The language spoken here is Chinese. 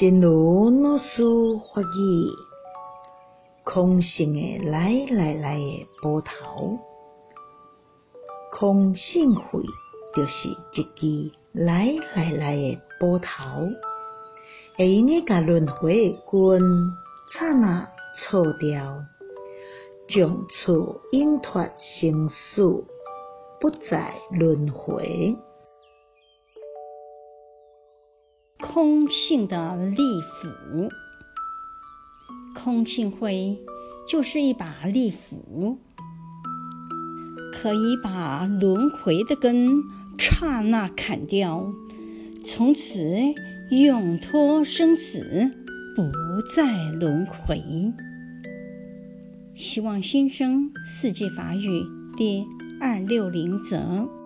真如老师法语，空性的来来来的波涛，空性慧就是一支来来来的波涛，会用个甲轮回的棍，刹那错掉，从此永脱生死，不再轮回。空性的利斧，空性慧就是一把利斧，可以把轮回的根刹那砍掉，从此永脱生死，不再轮回。希望新生四季法语第二六零则。